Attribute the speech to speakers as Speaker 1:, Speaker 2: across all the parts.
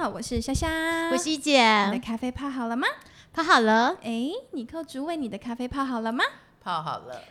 Speaker 1: 好，我是莎莎，
Speaker 2: 我是一
Speaker 1: 你的，咖啡泡好了吗？
Speaker 2: 泡好了，
Speaker 1: 哎，尼克主委，你的咖啡泡好了吗？
Speaker 3: 泡好了，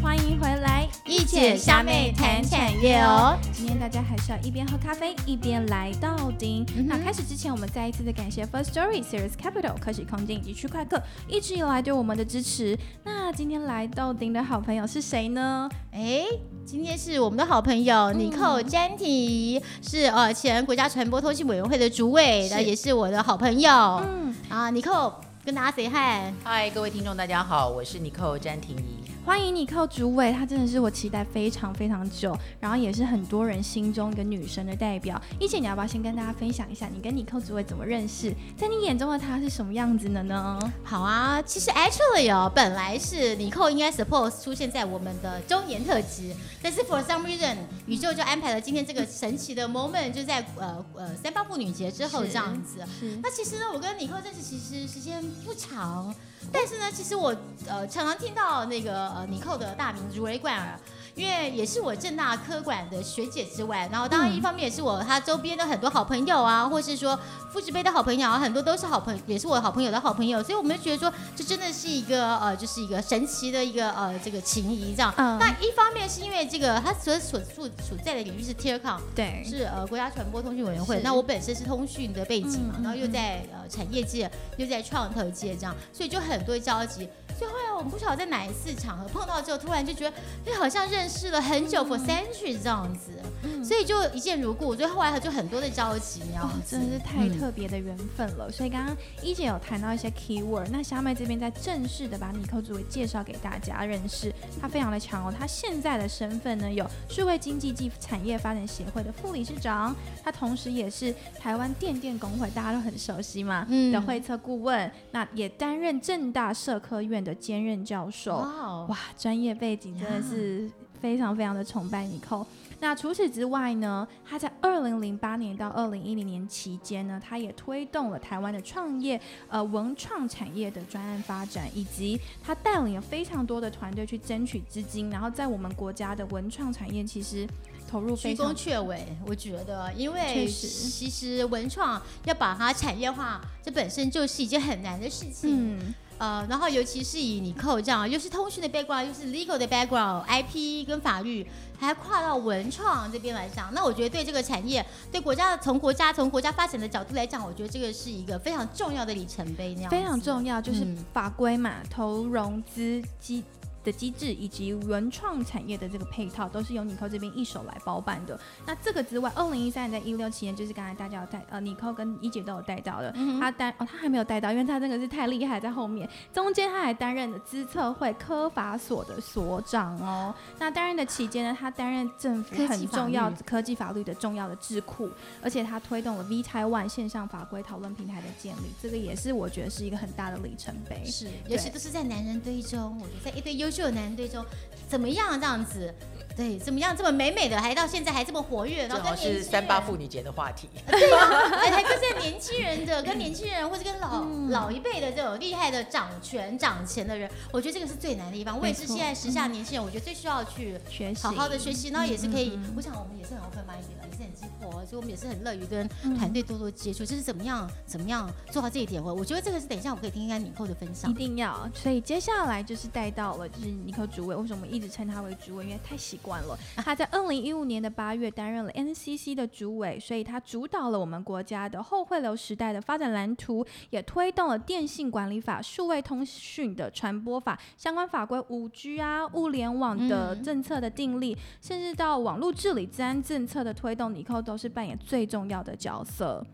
Speaker 1: 欢迎回来，
Speaker 2: 一姐虾妹谈产业哦。
Speaker 1: 大家还是要一边喝咖啡一边来到丁。
Speaker 2: 嗯
Speaker 1: 那开始之前，我们再一次的感谢 First Story、Series Capital、科技空间以及区块客一直以来对我们的支持。那今天来到丁的好朋友是谁呢？
Speaker 2: 哎，今天是我们的好朋友尼寇詹提，是呃前国家传播通信委员会的主委，
Speaker 1: 是
Speaker 2: 那也是我的好朋友。
Speaker 1: 嗯，
Speaker 2: 啊，尼寇跟大家 say hi。
Speaker 3: 嗨，各位听众，大家好，我是尼寇詹婷怡。
Speaker 1: 欢迎你寇主委，她真的是我期待非常非常久，然后也是很多人心中一个女神的代表。一姐，你要不要先跟大家分享一下你跟你寇主委怎么认识？在你眼中的她是什么样子的呢？
Speaker 2: 好啊，其实 actually 哦，本来是李寇应该 suppose 出现在我们的周年特辑，但是 for some reason 宇宙就安排了今天这个神奇的 moment，就在呃呃三八妇女节之后这样子。
Speaker 1: 是
Speaker 2: 那其实呢，我跟李寇认识其实时间不长，但是呢，其实我呃常常听到那个呃尼寇的大名如雷贯耳。因为也是我正大科管的学姐之外，然后当然
Speaker 1: 嗯
Speaker 2: 一方面也是我他周边的很多好朋友啊，或是说父职杯的好朋友啊，很多都是好朋也是我好朋友的好朋友，所以我们就觉得说这真的是一个呃，就是一个神奇的一个呃这个情谊这样。
Speaker 1: 嗯
Speaker 2: 那一方面是因为这个他所所处所在的领域是 Telecom，
Speaker 1: 对，
Speaker 2: 是呃国家传播通讯委员会。那我本身是通讯的背景嘛，然后又在呃产业界，又在创投界这样，所以就很多交集。所以后来我们不晓得在哪一次场合碰到之后，突然就觉得，哎，好像认识了很久、for century 这样子，
Speaker 1: 嗯
Speaker 2: 所以就一见如故。所以后来就很多的交集，那样
Speaker 1: 哦，
Speaker 2: 子。
Speaker 1: 真的是太
Speaker 2: 嗯
Speaker 1: 特别的缘分了。所以刚刚一姐有谈到一些 key word，那小妹这边在正式的把尼寇主委介绍给大家认识，她非常的强哦。她现在的身份呢有数位经济暨产业发展协会的副理事长，他同时也是台湾电电工会大家都很熟悉嘛、
Speaker 2: 嗯
Speaker 1: 的会策顾问，那也担任正大社科院的兼任教授。
Speaker 2: 哇，
Speaker 1: 专业背景真的是非常非常的崇拜尼寇。那除此之外呢，他在二零零八年到二零一零年期间呢，他也推动了台湾的创业呃文创产业的专案发展，以及他带领了非常多的团队去争取资金，然后在我们国家的文创产业其实投入非常
Speaker 2: 居功却伟，我觉得，因为
Speaker 1: 确实
Speaker 2: 其实文创要把它产业化，这本身就是一件很难的事情。
Speaker 1: 嗯
Speaker 2: 呃，然后尤其是以你扣这样，又是通讯的 background，又是 legal 的 background，IP 跟法律，还跨到文创这边来讲，那我觉得对这个产业，对国家从国家从国家发展的角度来讲，我觉得这个是一个非常重要的里程碑，那样
Speaker 1: 非常重要，就是
Speaker 2: 嗯。
Speaker 1: 法规嘛，投融资机的机制以及文创产业的这个配套，都是由尼寇这边一手来包办的。那这个之外，二零一三年在一六期间，就是刚才大家有带呃，尼寇跟一姐都有带到的，
Speaker 2: 嗯
Speaker 1: 他担哦，他还没有带到，因为他真的是太厉害，在后面。中间他还担任了资策会科法所的所长哦。那担任的期间呢，他担任政府很重要
Speaker 2: 律
Speaker 1: 科技法律的重要的智库，而且他推动了 V Taiwan 线上法规讨论平台的建立，这个也是我觉得是一个很大的里程碑。
Speaker 2: 是，尤其都是在男人堆中，我觉得在一堆优秀的男人堆中，怎么样这样子？对，怎么样这么美美的，还到现在还这么活跃，然
Speaker 3: 正好
Speaker 2: 后跟
Speaker 3: 三八妇女节的话题。
Speaker 2: 对啊还跟这年轻人的，跟年轻人或者跟老、
Speaker 1: 嗯
Speaker 2: 老一辈的这种厉害的掌权掌钱的人，我觉得这个是最难的地方。我也是现在时下年轻人，我觉得最需要去
Speaker 1: 学习，
Speaker 2: 好好的学习，然后也是可以
Speaker 1: 嗯嗯嗯，
Speaker 2: 我想我们也是很 open 很激活，所以我们也是很乐于跟
Speaker 1: 嗯
Speaker 2: 团队多多接触。就是怎么样怎么样做到这一点，我我觉得这个是等一下我可以听一下你后的分享
Speaker 1: 一。定要，所以接下来就是带到了就是尼克主委，为什么我们一直称他为主委？因为太习惯了。他在二零一五年的八月担任了 NCC 的主委，所以他主导了我们国家的后汇流时代的发展蓝图，也推动了电信管理法、数位通讯的传播法相关法规、五 G 啊、物联网的
Speaker 2: 嗯
Speaker 1: 政策的定立，甚至到网络治理治安政策的推动，尼克都是扮演最重要的角色。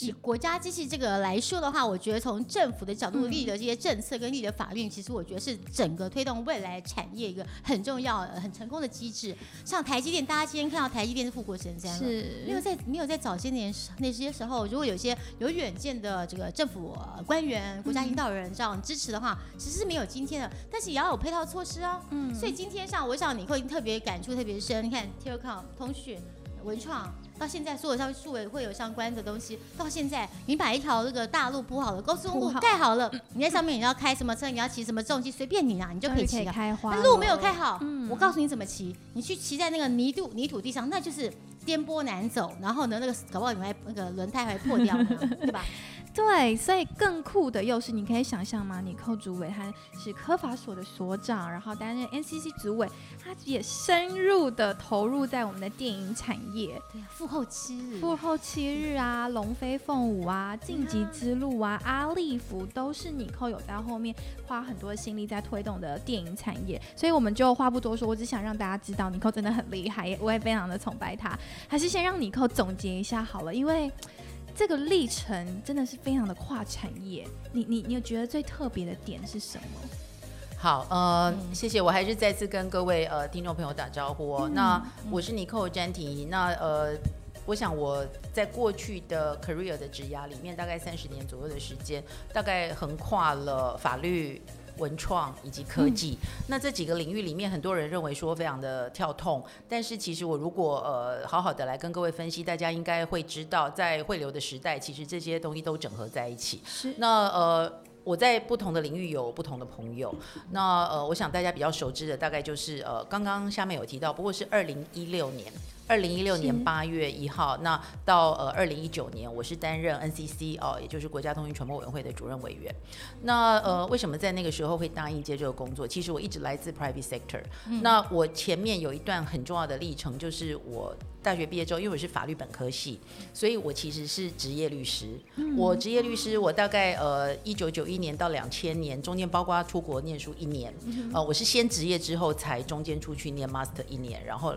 Speaker 2: 以国家机器这个来说的话，我觉得从政府的角度
Speaker 1: 嗯
Speaker 2: 立的这些政策跟立的法律，其实我觉得是整个推动未来产业一个很重要、呃很成功的机制。像台积电，大家今天看到台积电是富国神山了。没有，在没有在早些年那些时候，如果有些有远见的这个政府呃官员、国家领导人这样支持的话，其实是没有今天的。但是也要有配套措施啊。
Speaker 1: 嗯
Speaker 2: 所以今天上我想你会特别感触特别深。你看 Telecom 通讯、文创到现在所有像数委会有相关的东西，到现在你把一条那个大路铺好了，高速公路盖好了，你在上面你要开什么车，你要骑什么重机，随便你啊，你就可以骑了。
Speaker 1: 开花了。
Speaker 2: 那路没有开好，
Speaker 1: 嗯
Speaker 2: 我告诉你怎么骑，你去骑在那个泥土泥土地上，那就是颠簸难走，然后呢，那个搞不好你还那个轮胎还破掉了，对吧？
Speaker 1: 对，所以更酷的又是，你可以想象吗？你寇主委他是科法所的所长，然后担任 NCC 主委，他也深入的投入在我们的电影产业。
Speaker 2: 对啊，复后七日，
Speaker 1: 复后七日啊，龙飞凤舞啊，晋级之路啊，阿利福都是你寇有在后面花很多心力在推动的电影产业，所以我们就话不多说，我只想让大家知道尼寇真的很厉害，我也非常的崇拜他。还是先让尼寇总结一下好了，因为这个历程真的是非常的跨产业。你你你有觉得最特别的点是什么？
Speaker 3: 好，呃，
Speaker 2: 嗯
Speaker 3: 谢谢，我还是再次跟各位呃听众朋友打招呼哦。
Speaker 1: 嗯
Speaker 3: 那我是尼寇詹婷怡，那呃。我想我在过去的 career 的职涯里面，大概三十年左右的时间，大概横跨了法律、文创以及科技。那这几个领域里面，很多人认为说非常的跳痛，但是其实我如果呃好好的来跟各位分析，大家应该会知道，在汇流的时代，其实这些东西都整合在一起。
Speaker 1: 是
Speaker 3: 那呃，我在不同的领域有不同的朋友。那呃，我想大家比较熟知的大概就是呃，刚刚下面有提到，不过是二零一六年。二零一六年
Speaker 1: 是
Speaker 3: 八月一号，那到呃二零一九年，我是担任 NCC 哦，也就是国家通讯传播委员会的主任委员。那呃，为什么在那个时候会答应接这个工作？其实我一直来自 private sector。那我前面有一段很重要的历程，就是我大学毕业之后，因为我是法律本科系，所以我其实是职业律师。我职业律师，我大概呃一九九一年到两千年中间，包括出国念书一年，呃，我是先职业之后才中间出去念 master 一年，然后。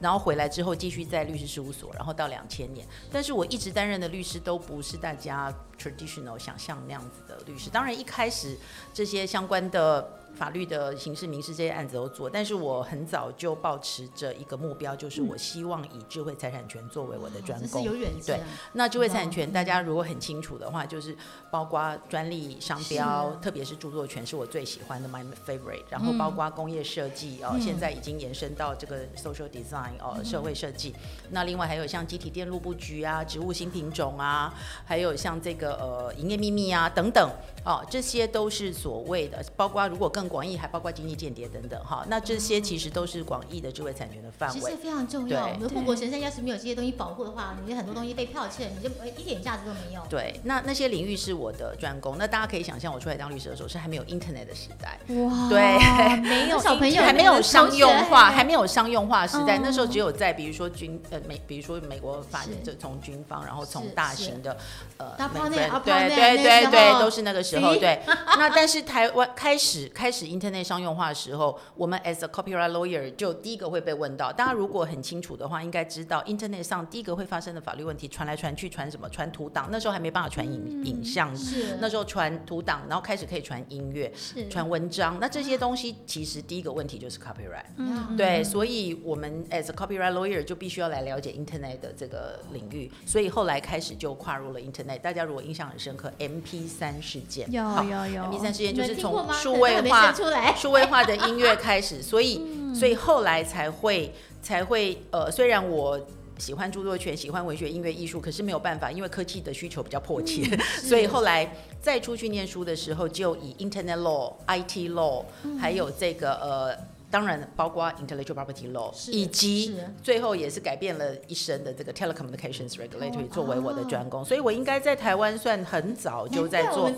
Speaker 3: 然后回来之后继续在律师事务所，然后到两千年，但是我一直担任的律师都不是大家 traditional 想象那样子的律师。当然一开始这些相关的法律的刑事、民事这些案子都做，但是我很早就保持着一个目标，就是我希望以智慧财产权作为我的专攻。
Speaker 2: 是有远
Speaker 3: 对。那智慧财产权，大家如果很清楚的话，就是包括专利、商标，特别是著作权是我最喜欢的 my favorite。然后包括工业设计哦，现在已经延伸到这个 social design 哦，社会设计。那另外还有像集体电路布局啊、植物新品种啊，还有像这个呃营业秘密啊等等哦，这些都是所谓的，包括如果更广义，还包括经济间谍等等哈。那这些其实都是广义的智慧财产权的范围
Speaker 2: 其实。非常重要。我们的护国神山要是没有这些东西保护的话，你的很多东西被剽窃，你就呃一点价值都没有。
Speaker 3: 对，那那些领域是我的专攻。那大家可以想象，我出来当律师的时候是还没有 Internet 的时代，
Speaker 1: 哇，
Speaker 3: 对
Speaker 1: 没有
Speaker 2: 小朋友
Speaker 3: 还没有商用化，还
Speaker 2: 没
Speaker 3: 没有商用化时代。
Speaker 1: 嗯
Speaker 3: 那时候只有在比如说军呃美，比如说美国法
Speaker 2: 院
Speaker 3: 就从军方，然后从大型的呃对
Speaker 2: 啊
Speaker 3: 对对对都是那个时候对。那但是台湾开始开始 Internet 商用化的时候，我们 as a copyright lawyer 就第一个会被问到。大家如果很清楚的话，应该知道 Internet 上第一个会发生的法律问题，传来传去传什么？传图档，那时候还没办法传影影像，
Speaker 2: 是
Speaker 3: 那时候传图档，然后开始可以传音乐。
Speaker 2: 是
Speaker 3: 传文章，那这些东西其实第一个问题就是 copyright。
Speaker 1: 嗯
Speaker 3: 对，所以我们 as a copyright lawyer 就必须要来了解 Internet 的这个领域，所以后来开始就跨入了 Internet。大家如果印象很深刻，MP 三事件，
Speaker 1: 有有有。
Speaker 3: MP 三事件就是从数位化 数位化的音乐开始，所以
Speaker 1: 嗯。
Speaker 3: 所以后来才会才会呃，虽然我。喜欢著作权，喜欢文学、音乐、艺术，可是没有办法，因为科技的需求比较迫切，所以后来再出去念书的时候，就以 Internet Law、IT Law，、还有这个呃，当然包括 Intellectual Property Law，以及最后也是改变了一生的这个 Telecommunications Regulatory
Speaker 2: 哦
Speaker 3: 作为我的专攻，所以我应该在台湾算很早就在做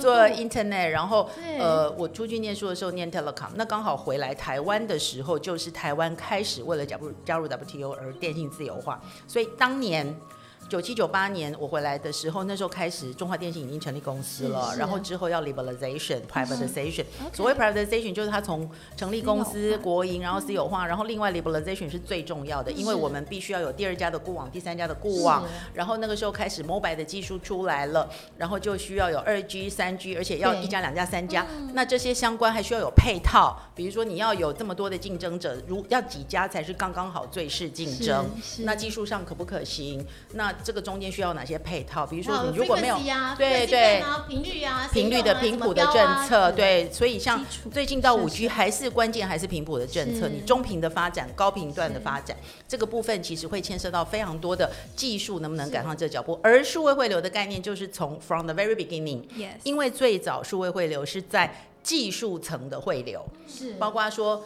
Speaker 3: 做 Internet，然后呃，我出去念书的时候念 Telecom，那刚好回来台湾的时候，就是台湾开始为了加入加入 WTO 而电信自由化，所以当年。九七九八年我回来的时候，那时候开始中华电信已经成立公司了然后之后要 liberalization、privatization。所谓 privatization 就是它从成立公司国营，然后私有化，然后另外 liberalization 是最重要的，因为我们必须要有第二家的固网、第三家的固网，然后那个时候开始 mobile 的技术出来了，然后就需要有二 G、三 G，而且要一家、两家、三家。那这些相关还需要有配套，比如说你要有这么多的竞争者，如要几家才是刚刚好最适竞争？那技术上可不可行？那这个中间需要哪些配套？比如说你如果没有
Speaker 2: 啊
Speaker 3: 对对
Speaker 2: 啊频率啊，
Speaker 3: 频率的频谱的政策，
Speaker 2: 是
Speaker 3: 对，所以像最近到五
Speaker 1: 设
Speaker 3: G 还是关键还是频谱的政策，你中频的发展、高频段的发展，这个部分其实会牵涉到非常多的技术能不能赶上这脚步。而数位汇流的概念就是从 from the very
Speaker 1: beginning，Yes，
Speaker 3: 因为最早数位汇流是在技术层的汇流，
Speaker 2: 是。
Speaker 3: 包括说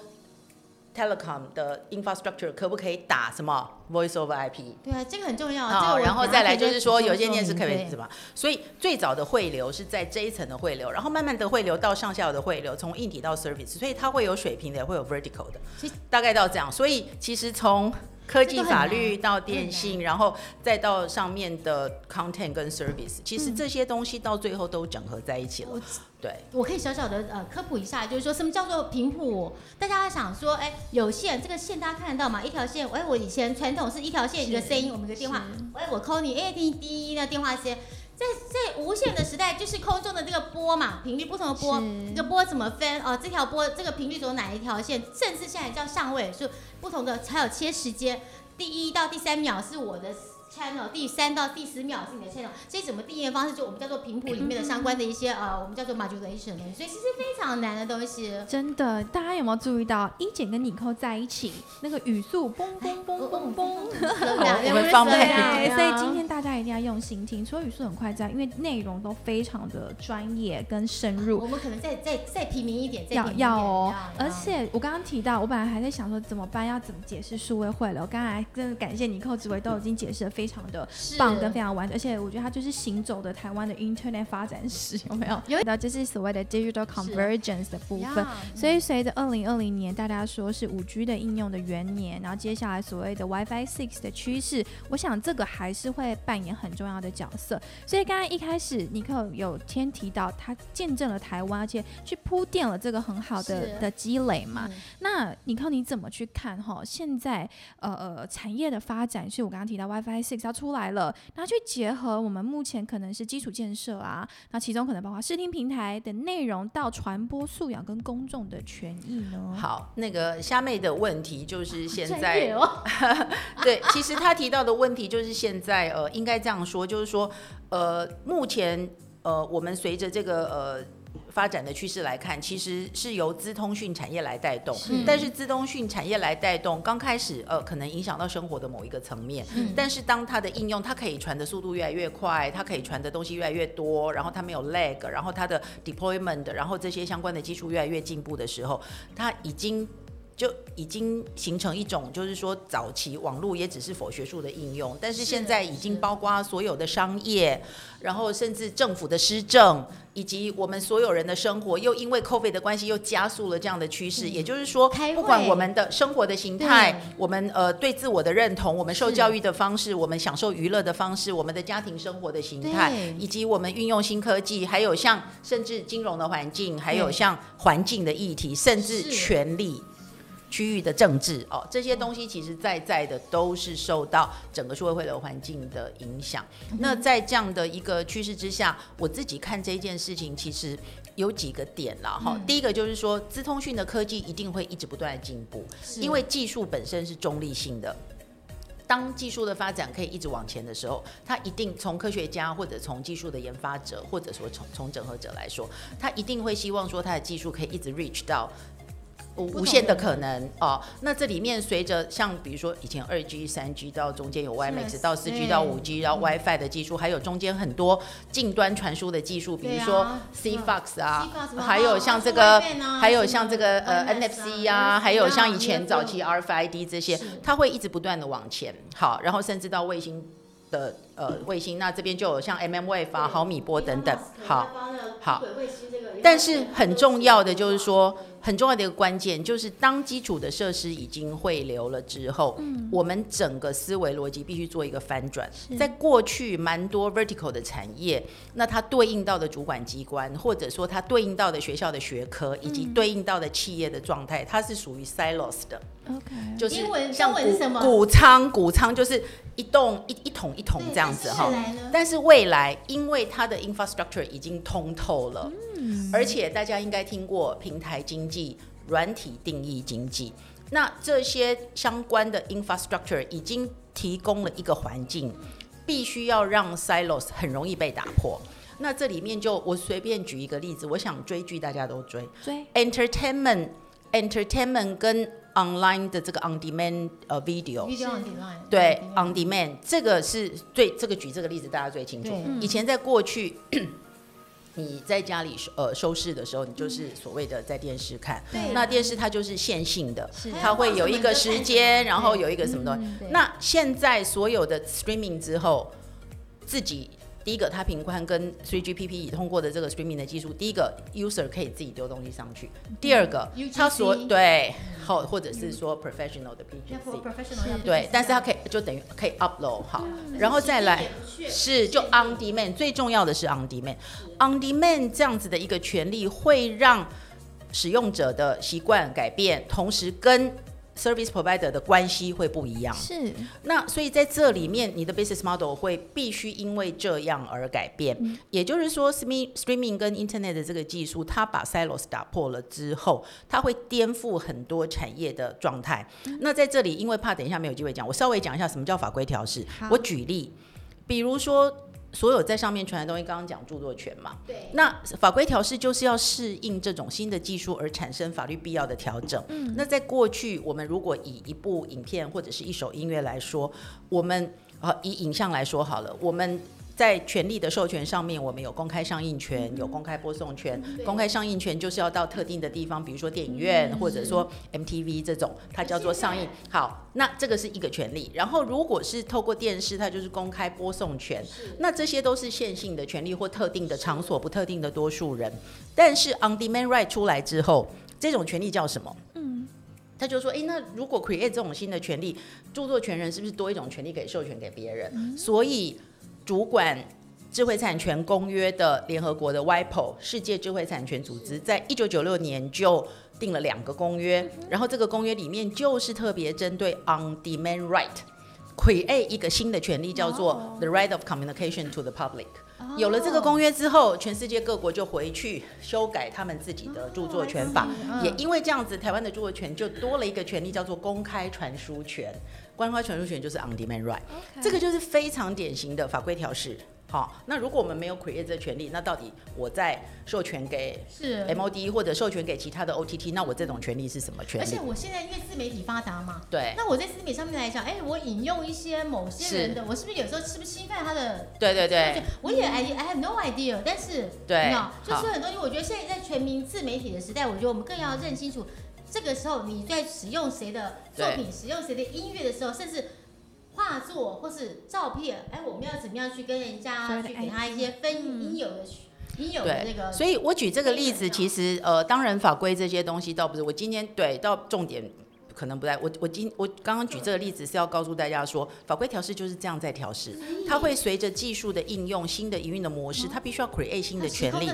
Speaker 3: telecom 的 infrastructure 可不可以打什么 voice over IP。
Speaker 2: 对啊，这个很重要。这
Speaker 3: 好，
Speaker 2: 个
Speaker 3: 然后再来就是说，有些电视可以什么？所以最早的汇流是在这一层的汇流，然后慢慢的汇流到上下游的汇流，从硬体到 service，所以它会有水平的，也会有 vertical 的大概到这样。所以其实从科技法律到电信，然后再到上面的 content 跟 service，其实这些东西到最后都整合在一起了
Speaker 2: 我。
Speaker 3: 对，
Speaker 2: 我可以小小的呃科普一下，就是说什么叫做频谱？大家想说，哎，有线这个线大家看得到吗？一条线，哎，我以前传统是一条线一个声音，我们一个电话，哎，我 call 你，哎，第第一那电话线。在在无线的时代，就是空中的这个波嘛，频率不同的波
Speaker 1: 是，
Speaker 2: 这个波怎么分？哦，这条波这个频率走哪一条线？甚至现在叫上位，数不同的，才有切时间，第一到第三秒是我的 channel，第三到第十秒是你的 channel，所以怎么定义的方式，就我们叫做频谱里面的相关的一些呃，我们叫做 modulation 的东西，所以其实非常难的东西。
Speaker 1: 真的，大家有没有注意到一姐跟妮蔻在一起，那个语速嘣嘣嘣嘣嘣。
Speaker 3: 我们方便
Speaker 1: 对，所以今天大家一定要用心听，除了语速很快之外，因为内容都非常的专业跟深入
Speaker 2: 我。们可能再再再平民一点，再
Speaker 1: 要要哦，而且我刚刚提到，我本来还在想说怎么办，要怎么解释数位会了。我。刚才真的感谢妮蔻、紫薇都已经解释的非常的棒跟非常完整，而且我觉得它就是行走的台湾的 Internet 发展史，有没有？
Speaker 2: 有
Speaker 1: 到就是所谓的 digital convergence 的部分。
Speaker 2: 呀
Speaker 1: 所以随着二零二零年大家说是五 G 的应用的元年，然后接下来所谓的 WiFi Six 的趋势，我想这个还是会扮演很重要的角色。所以刚刚一开始尼克有先提到，他见证了台湾，而且去铺垫了这个很好的的积累嘛。
Speaker 2: 嗯
Speaker 1: 那尼克你怎么去看哈？现在呃呃产业的发展，是我刚刚提到 WiFi Six 要出来了，然后去结合我们目前可能是基础建设啊，那其中可能包括视听平台的内容到传播素养跟公众的权益呢？
Speaker 3: 好，那个虾妹的问题就是现在 对，其实他提到的问题就是现在呃，应该这样说，就是说呃，目前呃，我们随着这个呃。发展的趋势来看，其实是由资通讯产业来带动，但是资通讯产业来带动，刚开始呃可能影响到生活的某一个层面，
Speaker 2: 嗯
Speaker 3: 但是当它的应用，它可以传的速度越来越快，它可以传的东西越来越多，然后它没有 lag，然后它的 deployment，然后这些相关的技术越来越进步的时候，它已经就已经形成一种，就是说早期网络也只是否学术的应用，但是
Speaker 2: 是
Speaker 3: 现在已经包括所有的商业，然后甚至政府的施政，以及我们所有人的生活，又因为 COVID 的关系又加速了这样的趋势。也就是说，不管我们的生活的形态，我们呃对自我的认同，我们受教育的方式，我们享受娱乐的方式，我们的家庭生活的形态，以及我们运用新科技，还有像甚至金融的环境，还有像环境的议题，甚至权力。区域的政治哦，这些东西其实在在的都是受到整个社会会的环境的影响。那在这样的一个趋势之下，我自己看这件事情，其实有几个点了哈。第一个就是说，资通讯的科技一定会一直不断的进步，因为技术本身是中立性的。当技术的发展可以一直往前的时候，它一定从科学家或者从技术的研发者，或者说从从整合者来说，他一定会希望说他的技术可以一直 reach 到无无限的
Speaker 2: 的
Speaker 3: 可能哦。那这里面随着像比如说以前二 G、三 G 到中间有 WiMAX 到四 G 到五 G 到 WiFi 的技术，还有中间很多近端传输的技术，比如说 CFox 啊还有像这个还有像这个呃 NFC 啊，还有像以前早期 RFID 这些，它会一直不断的往前。好，然后甚至到卫星的呃卫星，那这边就有像 MM Wave 啊、毫米波等等。好，好但是很重要的就是说，很重要的一个关键就是，当基础的设施已经汇流了之后，我们整个思维逻辑必须做一个翻转。在过去蛮多 vertical 的产业，那它对应到的主管机关，或者说它对应到的学校的学科，以及对应到的企业的状态，它是属于 silos 的。
Speaker 1: OK，
Speaker 3: 就是
Speaker 2: 英文
Speaker 3: 像
Speaker 2: 是什么
Speaker 3: 谷仓，谷仓就是一栋一一桶一桶这样子哈。但是未来，因为它的 infrastructure 已经通透了，而且大家应该听过平台经济、软体定义经济，那这些相关的 infrastructure 已经提供了一个环境。必须要让 silos 很容易被打破。那这里面就我随便举一个例子，我想追剧大家都追
Speaker 1: 追
Speaker 3: entertainment entertainment 跟 online 的这个 on demand 呃 video。
Speaker 2: video on demand，
Speaker 3: 对，on demand 这个是最这个举这个例子大家最清楚。以前在过去，你在家里收呃收视的时候，你就是所谓的在电视看。
Speaker 2: 对
Speaker 3: 那电视它就是线性的，它会有一个时间，然后有一个什么东西。
Speaker 2: 对
Speaker 3: 那现在所有的 streaming 之后，自己第一个它频宽跟 3GPP 已通过的这个 streaming 的技术，第一个 user 可以自己丢东西上去，第二个它所对，或或者是说 professional 的 PGC。对，但是它可以就等于可以 upload 好，然后再来是就 on demand，最重要的是 on demand，on demand 这样子的一个权利会让使用者的习惯改变，同时跟 service provider 的关系会不一样。
Speaker 1: 是
Speaker 3: 那所以在这里面，你的 business model 会必须因为这样而改变。也就是说，stream streaming 跟 internet 的这个技术，它把 silos 打破了之后，它会颠覆很多产业的状态。那在这里，因为怕等一下没有机会讲，我稍微讲一下什么叫法规调试。我举例，比如说。所有在上面传的东西，刚刚讲著作权嘛，
Speaker 2: 对
Speaker 3: 那法规调试就是要适应这种新的技术而产生法律必要的调整。嗯，那在过去，我们如果以一部影片或者是一首音乐来说，我们呃以影像来说好了，我们。在权利的授权上面，我们有公开上映权，有公开播送权。公开上映权就是要到特定的地方，比如说电影院，或者说 MTV 这种，它叫做上映。好，那这个是一个权利。然后如果是透过电视，它就是公开播送权。那这些都是线性的权利或特定的场所，不特定的多数人。但是 on demand right 出来之后，这种权利叫什么？
Speaker 1: 嗯，
Speaker 3: 他就说，诶，那如果 create 这种新的权利，著作权人是不是多一种权利可以授权给别人？所以主管智慧产权公约的联合国的 WIPO 世界智慧产权组织，在一九九六年就定了两个公约，然后这个公约里面就是特别针对 on demand right。create 一个新的权利，叫做
Speaker 1: 哦
Speaker 3: the right of communication to the public。
Speaker 2: 哦
Speaker 3: 有了这个公约之后，全世界各国就回去修改他们自己的著作权法。
Speaker 2: 嗯
Speaker 3: 也因为这样子，台湾的著作权就多了一个权利，叫做公开传输权。公开传输权就是 on demand right，这个就是非常典型的法规调试。好，那如果我们没有 create 这个权利，那到底我在授权给
Speaker 2: 是。
Speaker 3: MOD 或者授权给其他的 OTT，那我这种权利是什么权利？
Speaker 2: 而且？我现在因为自媒体发达嘛，
Speaker 3: 对。
Speaker 2: 那我在自媒体上面来讲，哎，我引用一些某些人的，我是不是有时候是不是侵犯他的？
Speaker 3: 对对对，
Speaker 2: 我也 I I have no idea，但是
Speaker 3: 对
Speaker 2: 就是很多东西，我觉得现在在全民自媒体的时代，我觉得我们更要认清楚，这个时候你在使用谁的作品、使用谁的音乐的时候，甚至画作或是照片，哎，我们要怎么样去跟人家去给他一些分应有的应有的那个，
Speaker 3: 所以我举这个例子，其实呃，当然法规这些东西倒不是我今天对到重点。可能不在我我今我刚刚举这个例子是要告诉大家说，法规调试就是这样在调试，它会随着技术的应用、新的营运的模式，它必须要 create 新的权利。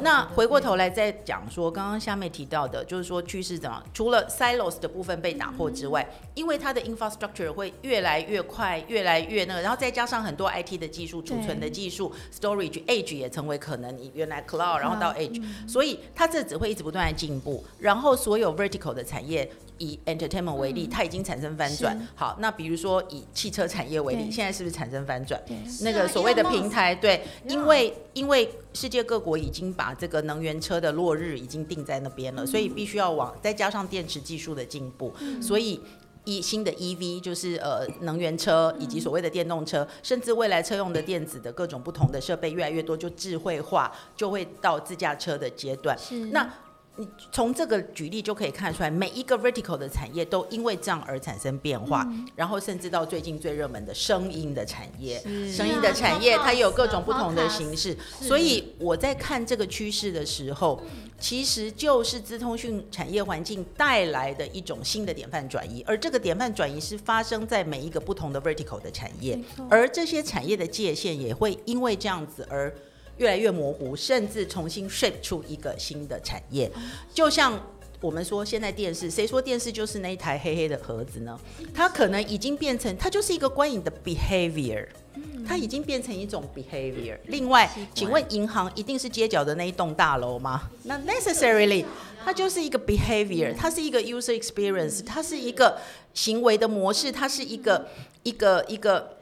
Speaker 3: 那回过头来再讲说，刚刚下面提到的，就是说趋势怎么？除了 silos 的部分被打破之外，因为它的 infrastructure 会越来越快，越来越那个，然后再加上很多 IT 的技术、储存的技术、storage、edge 也成为可能。你原来 cloud，然后到 edge，、所以它这只会一直不断的进步。然后所有 vertical 的产业，以 entertainment 为例，它已经产生翻转。好，那比如说以汽车产业为例，现在是不是产生翻转？那个所谓的平台，对，因为因为世界各国已经把这个能源车的落日已经定在那边了，所以必须要往再加上电池技术的进步，所以。一新的 EV 就是呃能源车以及所谓的电动车，甚至未来车用的电子的各种不同的设备越来越多，就智慧化，就会到自驾车的阶段。
Speaker 1: 是
Speaker 3: 那你从这个举例就可以看出来，每一个 vertical 的产业都因为这样而产生变化，然后甚至到最近最热门的声音的产业，声音的产业它有各种不同的形式，所以我在看这个趋势的时候，其实就是资通讯产业环境带来的一种新的典范转移，而这个典范转移是发生在每一个不同的 vertical 的产业，而这些产业的界限也会因为这样子而越来越模糊，甚至重新 shape 出一个新的产业，就像。我们说现在电视，谁说电视就是那一台黑黑的盒子呢？它可能已经变成，它就是一个观影的 behavior，它已经变成一种 behavior。另外，请问银行一定是街角的那一栋大楼吗？那 necessarily，它就是一个 behavior，它是一个 user experience，它是一个行为的模式，它是一个一个一个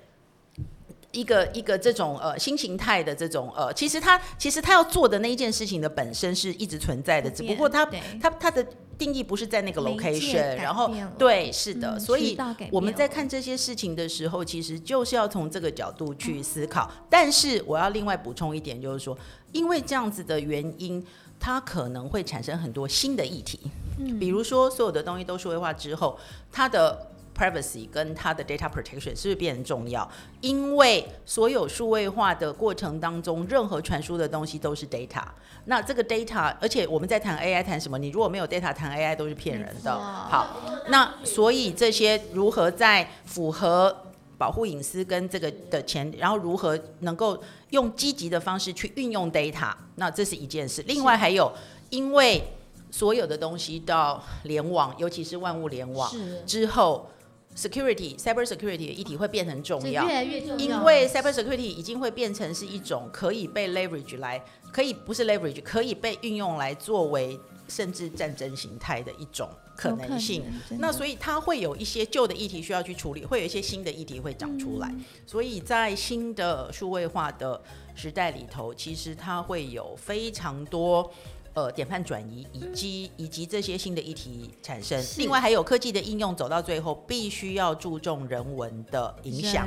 Speaker 3: 一个一个这种呃新形态的这种呃，其实他其实他要做的那一件事情的本身是一直存在的，只不过他
Speaker 1: 对。
Speaker 3: 他他的定义不是在那个 location，然后对是的，
Speaker 1: 嗯
Speaker 3: 所以我们在看这些事情的时候，其实就是要从这个角度去思考。但是我要另外补充一点，就是说，因为这样子的原因，它可能会产生很多新的议题，
Speaker 1: 嗯。
Speaker 3: 比如说所有的东西都数位化之后，它的 privacy 跟它的 data protection 是不是变得重要？因为所有数位化的过程当中，任何传输的东西都是 data。那这个 data，而且我们在谈 AI 谈什么？你如果没有 data 谈 AI 都是骗人的。好，那所以这些如何在符合保护隐私跟这个的前，然后如何能够用积极的方式去运用 data，那这是一件事。另外还有，因为所有的东西到联网，尤其是万物联网之后，security、cyber security 的议题会变成重要
Speaker 2: 越。来越重要，
Speaker 3: 因为 cyber security 已经会变成是一种可以被 leverage 来，可以不是 leverage，可以被运用来作为甚至战争形态的一种可能性。那所以它会有一些旧的议题需要去处理，会有一些新的议题会长出来。
Speaker 1: 嗯
Speaker 3: 所以在新的数位化的时代里头，其实它会有非常多。呃，典范转移以及以及这些新的议题产生，另外还有科技的应用走到最后，必须要注重人文的影响。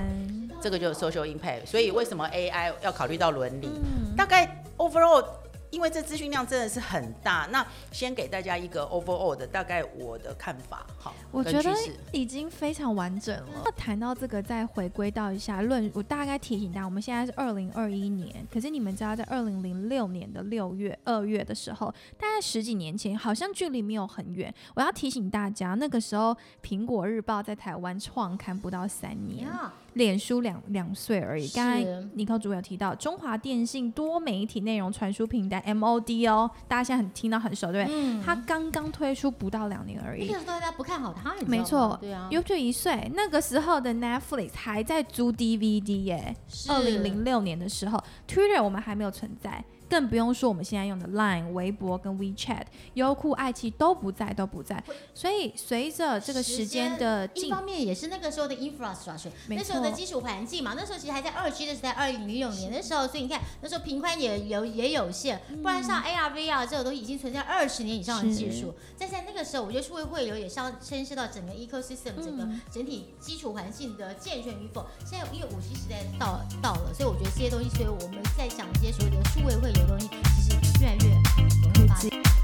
Speaker 3: 这个就是 social impact。所以为什么 AI 要考虑到伦理？
Speaker 1: 嗯
Speaker 3: 大概 overall，因为这资讯量真的是很大。那先给大家一个 overall 的大概我的看法，好，
Speaker 1: 我觉得已经非常完整了。谈到这个，再回归到一下论，我大概提醒大家，我们现在是二零二一年，可是你们知道，在二零零六年的六月、二月的时候，大概十几年前，好像距离没有很远。我要提醒大家，那个时候《苹果日报》在台湾创刊不到三年，
Speaker 2: 呀，
Speaker 1: 脸书两两岁而已。刚才尼克主有提到中华电信多媒体内容传输平台 MOD 哦，大家现在很听到很熟，对不对？
Speaker 2: 嗯，
Speaker 1: 它刚刚推出不到两年而已
Speaker 2: 那个。时候大家不看好他，你知道吗
Speaker 1: 没错
Speaker 2: 对啊，
Speaker 1: 又就一岁，那个时候的 Netflix 还在租 DVD 耶。二零零六年的时候，Twitter 我们还没有存在，更不用说我们现在用的 Line、微博跟 WeChat、优酷、爱奇艺都不在，都不在。所以随着这个时间的进，
Speaker 2: 一方面也是那个时候的 infrastructure，那时候的基础环境嘛，那时候其实还在二 G 的时代，二零零六年的时候，所以你看那时候频宽也有也有限，不然像 AR、VR 这种东西已经存在二十年以上的技术，但在那个时候，我觉得数位汇流也是要牵涉到整个 ecosystem 整个
Speaker 1: 嗯。
Speaker 2: 整体基础环境的健全与否。现在因为五 G 时代到到了，所以我觉得这些东西，所以我们在讲这些所谓的数位汇流的东西，其实越来越容易发现。